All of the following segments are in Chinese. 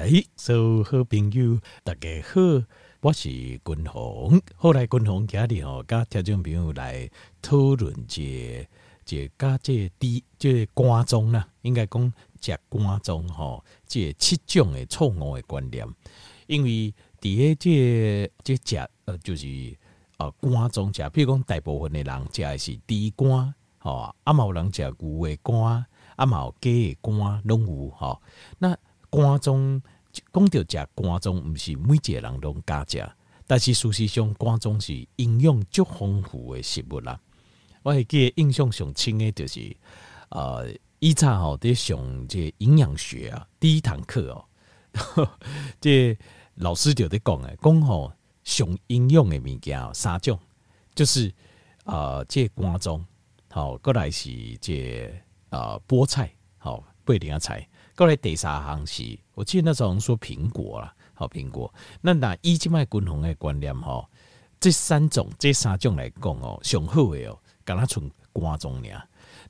来，所有好朋友，大家好，我是君鸿。后来君鸿今日吼，甲听众朋友来讨论这这加这第这瓜中啦，应该讲这瓜中吼，这七种的错误的观念。因为伫个这这食呃，就是呃瓜中食，比如讲大部分的人食的是猪肝，吼，啊嘛有人食牛的肝，啊嘛有鸡的肝，拢有吼，那。肝中讲到食肝中，毋是每一个人拢敢食，但是事实上，肝中是营养足丰富的食物啦。我会记得印象上深的，就是呃，以前吼在上这营养学啊，第一堂课哦，这老师就伫讲诶，讲吼上营养的物件三种，就是呃，这肝中好，过来是这呃菠菜好，不一定要菜。过来第三项是，我记得那时候说苹果啦，好苹果。那那以前卖均衡的观念吼，这三种这三种来讲哦，上好的哦，敢若从瓜中呢。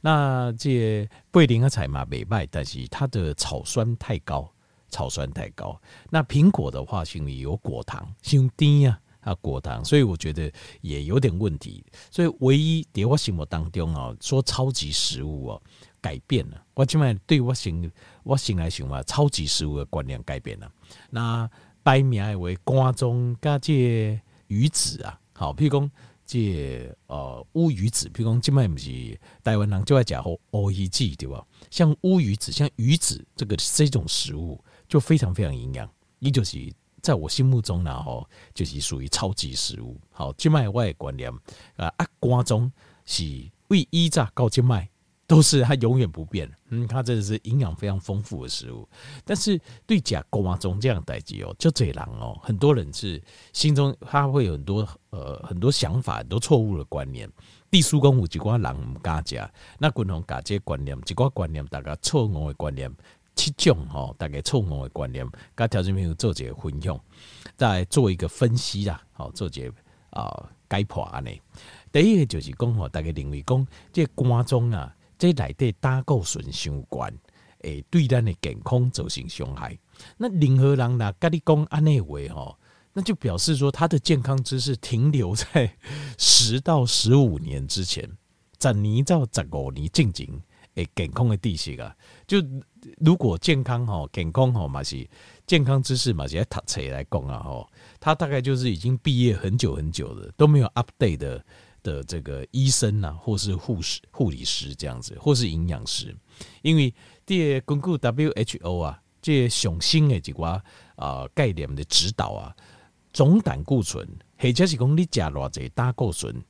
那这不一定菜嘛未歹，但是它的草酸太高，草酸太高。那苹果的话，因为有果糖，伤甜啊，啊果糖，所以我觉得也有点问题。所以唯一在我心目当中哦，说超级食物哦。改变了，我今麦对我心我心来想嘛，超级食物的观念改变了。那摆名为瓜中加这鱼子啊，好，譬如讲这呃乌鱼子，譬如讲今麦不是台湾人就爱讲乌乌鱼子对吧？像乌鱼子，像鱼子这个这种食物就非常非常营养，也就是在我心目中呢，吼，就是属于超级食物。好，今麦我的观念啊，啊瓜中是为依炸高今麦。都是它永远不变，嗯，它真的是营养非常丰富的食物。但是对甲瓜中这样代志哦，就这样哦，很多人是心中他会有很多呃很多想法，很多错误的观念。地书公有几挂人唔敢食，那共同假这观念，几挂观念大家错误的观念七种吼，大概错误的观念，跟条件朋友做这个分享，再做一个分析啦，好做这啊解剖案呢。第一个就是讲吼，大家认为讲这瓜中啊。这内底胆固醇相关，诶，对咱的健康造成伤害。那任何人呐，甲你讲安内话吼，那就表示说他的健康知识停留在十到十五年之前，十年到十五年进行诶健康的知识啊。就如果健康吼，健康吼嘛是健康知识嘛是在读册来讲啊吼，他大概就是已经毕业很久很久了，都没有 update 的。的这个医生啊，或是护士、护理师这样子，或是营养师，因为这根据 WHO 啊，这上新的几挂啊概念的指导啊，总胆固醇或者是讲你食偌济胆固醇，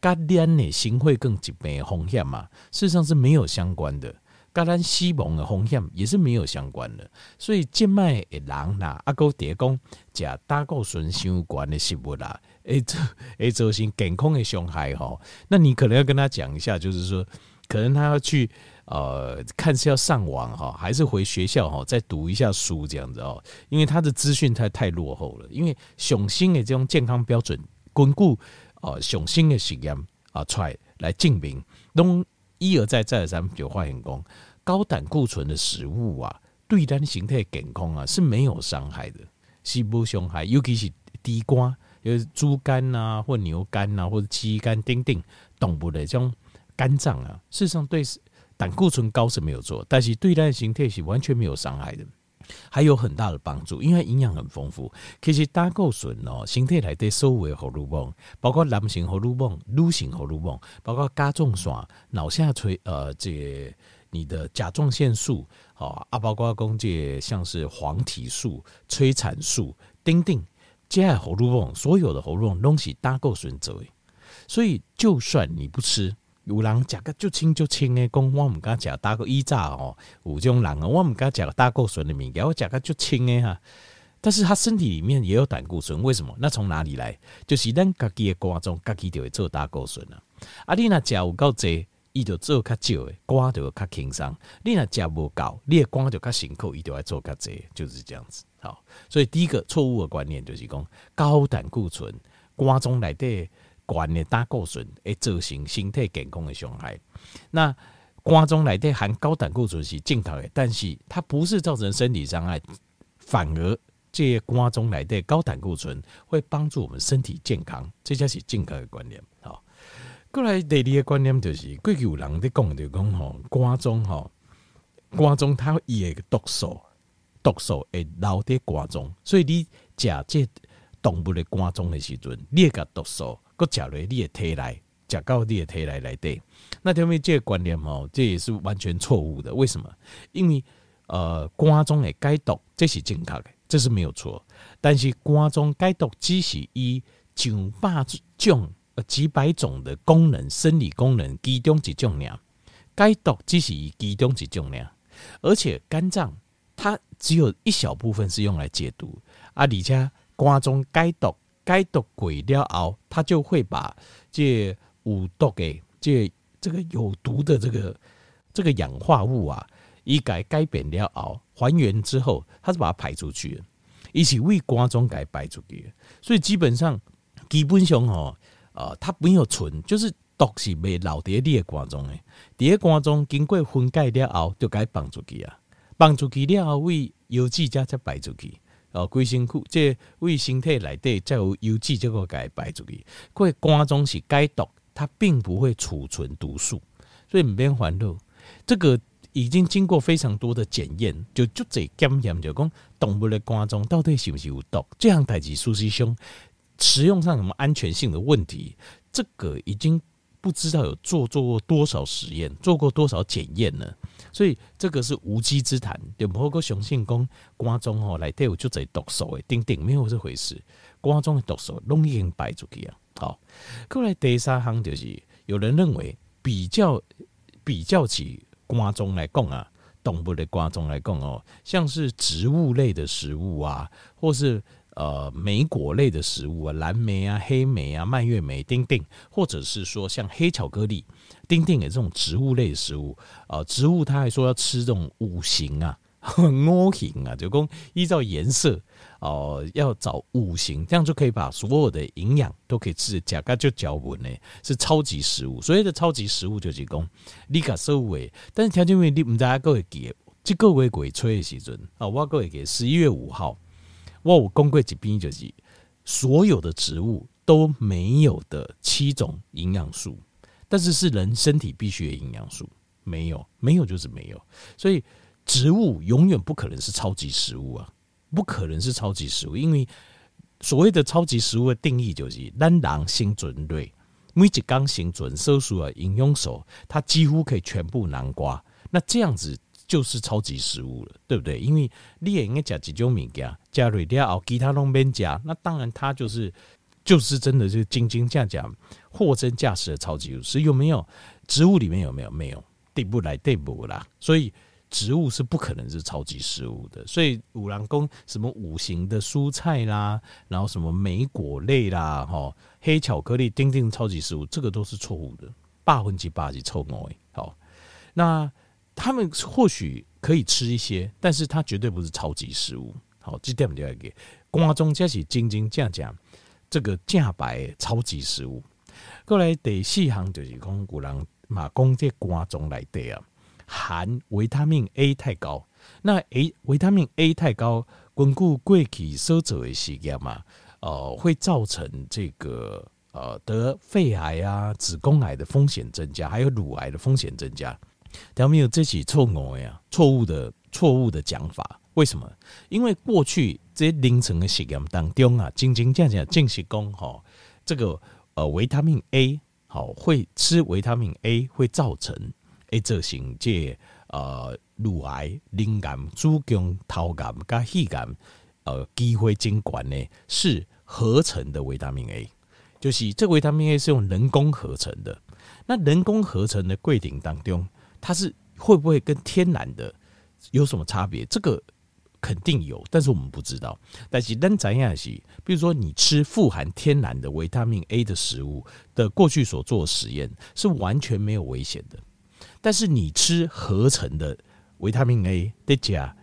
跟咱的心血管疾病风险嘛，事实上是没有相关的，甲咱死亡的风险也是没有相关的，所以静脉的人呐，阿哥爹讲食胆固醇相关的食物啦。诶，这诶，造成健康的伤害哈。那你可能要跟他讲一下，就是说，可能他要去呃，看是要上网哈，还是回学校哈，再读一下书这样子哦。因为他的资讯太太落后了。因为上新的这种健康标准，巩固呃上新的实验啊出来来证明，东一而再再而三就发现讲，高胆固醇的食物啊，对咱形态健康啊是没有伤害的，是不伤害，尤其是猪肝。就是猪肝呐、啊，或牛肝呐、啊，或者鸡肝、丁丁动物的这种肝脏啊，事实上对胆固醇高是没有错，但是对它的形态是完全没有伤害的，还有很大的帮助，因为营养很丰富。其实胆固醇哦，形态来对所有的荷尔蒙，包括男性荷尔蒙、女性荷尔蒙，包括甲状腺、脑下垂呃，这你的甲状腺素哦，啊，包括讲这像是黄体素、催产素、丁丁。接下来喉咙痛，所有的喉咙东西胆固醇走，所以就算你不吃，有人讲个就轻就轻的，讲我们刚讲胆固醇炸哦，有种人哦，我们刚讲胆固醇的物件，我讲个就轻的哈，但是他身体里面也有胆固醇，为什么？那从哪里来？就是咱家己的肝脏，家己就会做胆固醇啊。啊，你若食有够济，伊就做较少的，肝就会较轻松；你若食无够，你的肝就较辛苦，伊就会做较济，就是这样子。好，所以第一个错误的观念就是讲高胆固醇，肝中内底管的胆固醇会造成身体健康的伤害。那肝中内的含高胆固醇是正常的，但是它不是造成身体伤害，反而这瓜中来的高胆固醇会帮助我们身体健康，这才是正确的观念。好，过来第二个观念就是，过去有人在讲就讲吼，瓜中吼，瓜中它也毒素，毒素会留在瓜中，所以你食这动物的瓜中的时阵，你个毒素搁食落你的体内，食到你的体内来底。那条面这个观念吼，这也是完全错误的。为什么？因为呃，肝中的解毒这是正确的，这是没有错。但是肝中解毒只是以上百种、几百种的功能、生理功能其中一种量，解毒只是以其中一种量，而且肝脏它只有一小部分是用来解毒，啊，而且肝中解毒解毒过了后，它就会把这有毒的这这个有毒的这个这个氧化物啊。一改改变了后，还原之后，它是把它排出去，一起为肝中改排出去，所以基本上基本上哦，呃，它没有存，就是毒是未留在你的肝中的，在肝中经过分解了后，就该放出去啊，放出去了后为油脂才才排出去，哦，归身库这为身体内底才有油脂这个该排出去，因为肝中是解毒，它并不会储存毒素，所以唔免烦恼这个。已经经过非常多的检验，就就这检验就讲动物的肝中到底是不是有毒，这样代志事实上使用上什么安全性的问题，这个已经不知道有做做过多少实验，做过多少检验呢，所以这个是无稽之谈。就包括雄性公瓜中哦来对我就这毒素诶，顶顶没有这回事，瓜中的毒素容易排出去啊。好，过来第三行就是有人认为比较比较起。瓜中来讲啊，动物的瓜中来讲哦，像是植物类的食物啊，或是呃莓果类的食物啊，蓝莓啊、黑莓啊、蔓越莓、丁丁，或者是说像黑巧克力、丁丁的这种植物类的食物啊、呃，植物他还说要吃这种五行啊。五行啊，就讲依照颜色哦、呃，要找五行，这样就可以把所有的营养都可以吃。甲肝就脚稳呢，是超级食物。所谓的超级食物就是讲你甲收尾，但是条件为你唔知阿各位记，这个月鬼吹的时阵啊，我各位给十一月五号，我有讲过一篇就是所有的植物都没有的七种营养素，但是是人身体必须的营养素，没有，没有就是没有，所以。植物永远不可能是超级食物啊，不可能是超级食物，因为所谓的超级食物的定义就是，咱人生存类。每一缸生存所需的营养素，它几乎可以全部囊括，那这样子就是超级食物了，对不对？因为你也应该讲几种物件，加瑞掉后其他拢免加，那当然它就是就是真的是斤斤价价、货真价实的超级食物，有没有？植物里面有没有？没有，对不来对不啦，所以。植物是不可能是超级食物的，所以五郎公什么五行的蔬菜啦，然后什么莓果类啦，哈，黑巧克力、丁丁超级食物，这个都是错误的，百分之八是错误的。好，那他们或许可以吃一些，但是它绝对不是超级食物。好，这点就要给瓜中加起斤斤价价，这个价白超级食物。过来第四行就是讲古人马公这瓜中来的啊。含维他命 A 太高，那 A 维他命 A 太高，根据过去所做的时间嘛，呃，会造成这个呃得肺癌啊、子宫癌的风险增加，还有乳癌的风险增加。他们有这起错误呀，错误的错误的讲法。为什么？因为过去这些临床的实验当中啊，真真正正证实讲哈，这个呃维他命 A 好会吃维他命 A 会造成。会造成这呃乳癌、淋癌、子宫头癌、加肺癌，呃机会增高呢？是合成的维他命 A，就是这维他命 A 是用人工合成的。那人工合成的过程当中，它是会不会跟天然的有什么差别？这个肯定有，但是我们不知道。但是咱知影是，比如说你吃富含天然的维他命 A 的食物的过去所做的实验，是完全没有危险的。但是你吃合成的维他命 A 的假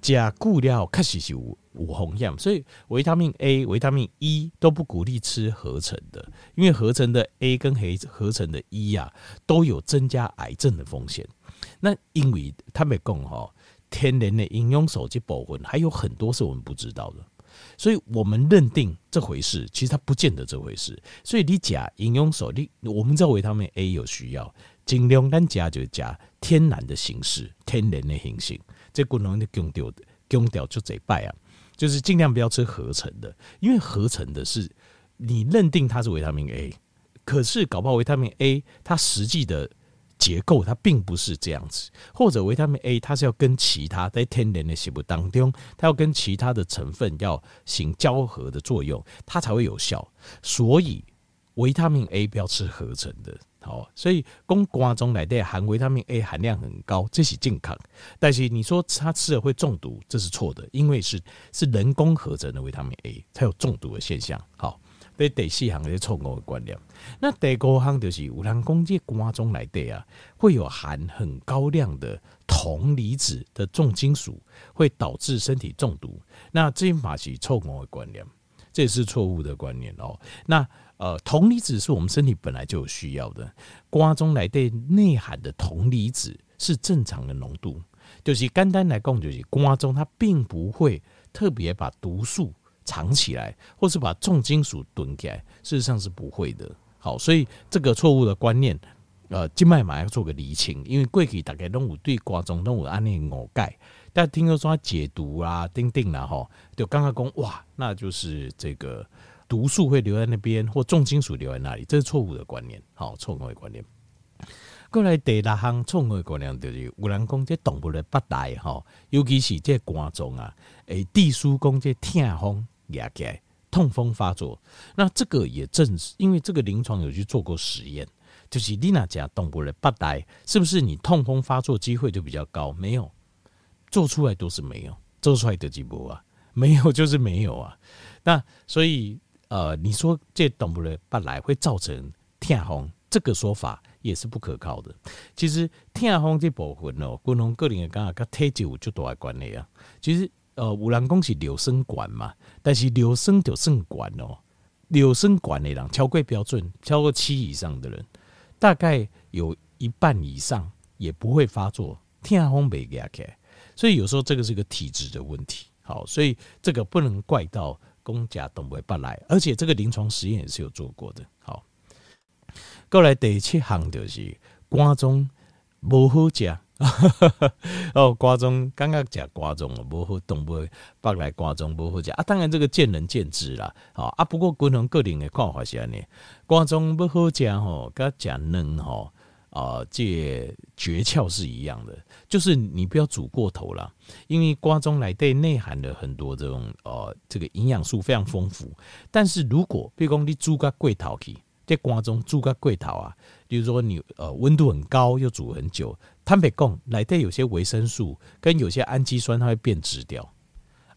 加固料确实是有有风险，所以维他命 A、维他命 E 都不鼓励吃合成的，因为合成的 A 跟合合成的 E 啊都有增加癌症的风险。那因为他们讲哈，天然的饮用手机部分还有很多是我们不知道的，所以我们认定这回事，其实它不见得这回事。所以你加饮用手机我们知道维他命 A 有需要，尽量咱加就加天然的形式，天然的形式。这功能的强调的强调就这拜啊，就是尽量不要吃合成的，因为合成的是你认定它是维他命 A，可是搞不好维他命 A 它实际的。结构它并不是这样子，或者维他命 A 它是要跟其他在天然的食物当中，它要跟其他的成分要行交合的作用，它才会有效。所以维他命 A 不要吃合成的，好，所以公瓜中来的含维他命 A 含量很高，这是健康。但是你说它吃了会中毒，这是错的，因为是是人工合成的维他命 A 才有中毒的现象。好。这第四项是错误的观念。那第五项就是有人讲这瓜中来的啊，会有含很高量的铜离子的重金属，会导致身体中毒。那这嘛是错误的观念，这也是错误的观念哦。那呃，铜离子是我们身体本来就有需要的，瓜中来对内含的铜离子是正常的浓度，就是简单来讲，就是瓜中它并不会特别把毒素。藏起来，或是把重金属囤起来，事实上是不会的。好，所以这个错误的观念，呃，静脉马要做个厘清，因为过去大概都有对瓜中都有安尼误解，但听说说解毒啊、钉钉啦，吼，就刚刚讲哇，那就是这个毒素会留在那边，或重金属留在那里，这是错误的观念。好，错误的观念。过来第六项错误的观念就是有人讲这动物的八大吼，尤其是这瓜中啊，诶，地书讲这痛风。牙盖痛风发作，那这个也正是因为这个临床有去做过实验，就是你那家动物的八代，是不是你痛风发作机会就比较高？没有，做出来都是没有，做出来的几波啊，没有就是没有啊。那所以呃，你说这动物的八代会造成痛风，这个说法也是不可靠的。其实痛风这部分哦，跟我个人的感觉跟体质有就大关系啊。其实。呃，有人讲是尿酸管嘛，但是尿酸就算管哦，尿酸管的人超过标准，超过七以上的人，大概有一半以上也不会发作，天风没给他开，所以有时候这个是个体质的问题。好，所以这个不能怪到公家动物不来，而且这个临床实验也是有做过的。好，过来第七项就是瓜中不好食。哦，瓜中刚刚讲瓜中无，好动不放来瓜中不好食啊。当然这个见仁见智啦，好啊。不过个人个人的看法是安尼，瓜中不好食吼，跟讲嫩吼啊，这诀窍是一样的，就是你不要煮过头了，因为瓜中来对内含了很多这种呃这个营养素非常丰富。但是如果比如讲你煮个桂桃去，在瓜中煮个桂桃啊，比如说你呃温度很高又煮很久。坦白讲，里头有些维生素跟有些氨基酸，它会变质掉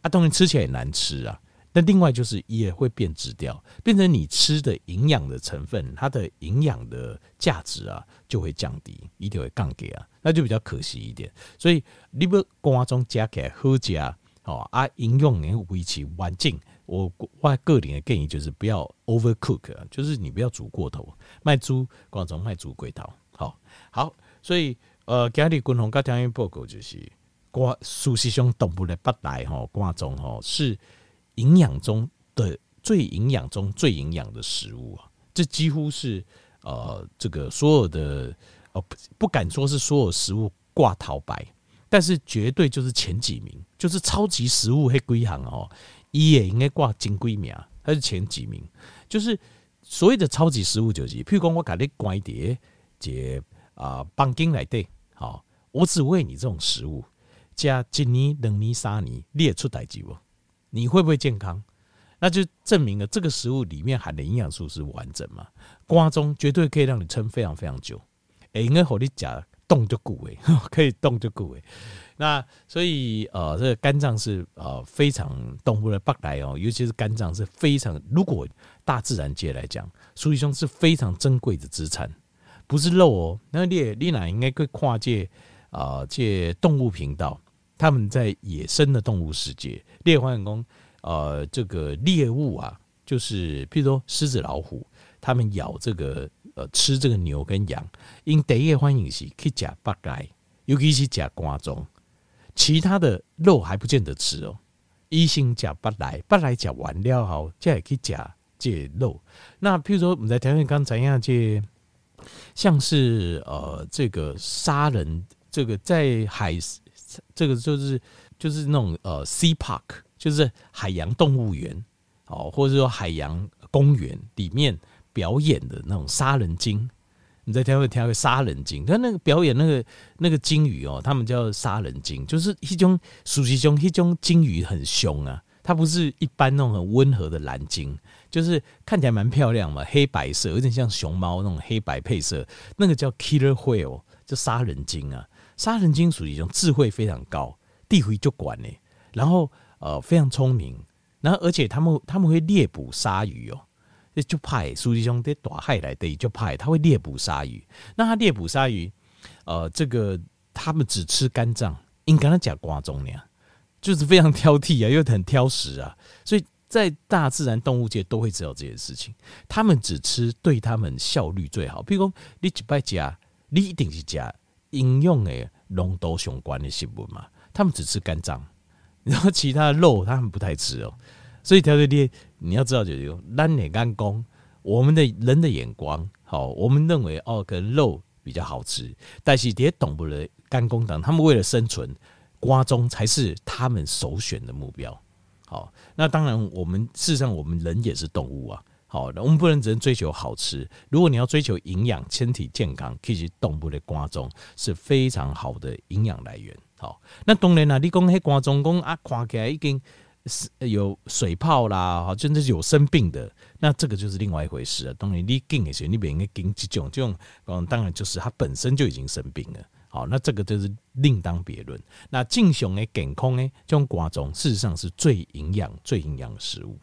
啊，当然吃起来也难吃啊。那另外就是也会变质掉，变成你吃的营养的成分，它的营养的价值啊就会降低，一定会降低啊，那就比较可惜一点。所以你不瓜中加起来好吃哦啊，营养能维持完整。我我个人的建议就是不要 overcook，就是你不要煮过头，卖猪瓜中卖猪龟头，好好，所以。呃，今日军方甲听报告就是，瓜事实上动物的八大吼，瓜中吼是营养中的最营养中最营养的食物啊！这几乎是呃，这个所有的呃不不敢说是所有食物挂头牌，但是绝对就是前几名，就是超级食物迄几行哦，伊也应该挂前几名，还是前几名？就是所谓的超级食物就是，譬如讲我甲你关碟这。啊，绑金来对，好，我只喂你这种食物，加一年、两年、三年，你也出代志不？你会不会健康？那就证明了这个食物里面含的营养素是完整嘛？瓜中绝对可以让你撑非常非常久，哎，应该和你讲冻就固诶，可以冻就固诶。那所以呃，这个肝脏是呃非常动物的八来哦，尤其是肝脏是非常，如果大自然界来讲，苏医生是非常珍贵的资产。不是肉哦，那你你哪应该会跨界啊？借动物频道，他们在野生的动物世界，猎欢公呃，这个猎物啊，就是譬如说狮子、老虎，他们咬这个呃吃这个牛跟羊，因第一欢迎是去吃八戒，尤其是吃瓜中。其他的肉还不见得吃哦。一心吃八来，八来吃完了后，再去吃这肉。那譬如说，我们在条件刚才样这，像是呃这个杀人，这个在海，这个就是就是那种呃 Sea Park，就是海洋动物园哦，或者说海洋公园里面表演的那种杀人鲸。你在挑会挑个杀人鲸，他那个表演那个那个鲸鱼哦，他们叫杀人鲸，就是一种属于种一种鲸鱼很凶啊，它不是一般那种很温和的蓝鲸，就是看起来蛮漂亮嘛，黑白色，有点像熊猫那种黑白配色，那个叫 killer whale，叫杀人鲸啊。杀人鲸属于一种智慧非常高，地回就管呢，然后呃非常聪明，然后而且他们他们会猎捕鲨鱼哦。就派苏迪兄在大海来的就派，他会猎捕鲨鱼。那他猎捕鲨鱼，呃，这个他们只吃肝脏，应该他讲瓜中呢，就是非常挑剔啊，又很挑食啊。所以在大自然动物界都会知道这件事情。他们只吃对他们效率最好，譬如说你一摆加，你一定是加营养的浓度相关的食物嘛。他们只吃肝脏，然后其他的肉他们不太吃哦。所以条条列，你要知道，就是蓝脸干公，我们的人的眼光，好，我们认为哦，可肉比较好吃，但是这些动物的肝功能，他们为了生存，瓜中才是他们首选的目标。好，那当然，我们事实上，我们人也是动物啊。好，我们不能只能追求好吃，如果你要追求营养、身体健康，其实动物的瓜中是非常好的营养来源。好，那当然啦，你讲那瓜中讲啊，看起来已经。是有水泡啦，哈，真的是有生病的，那这个就是另外一回事啊。当然，你经的时候，你别应该经这种这种，嗯，当然就是它本身就已经生病了。好，那这个就是另当别论。那正常的健康呢，这种瓜种事实上是最营养、最营养的食物。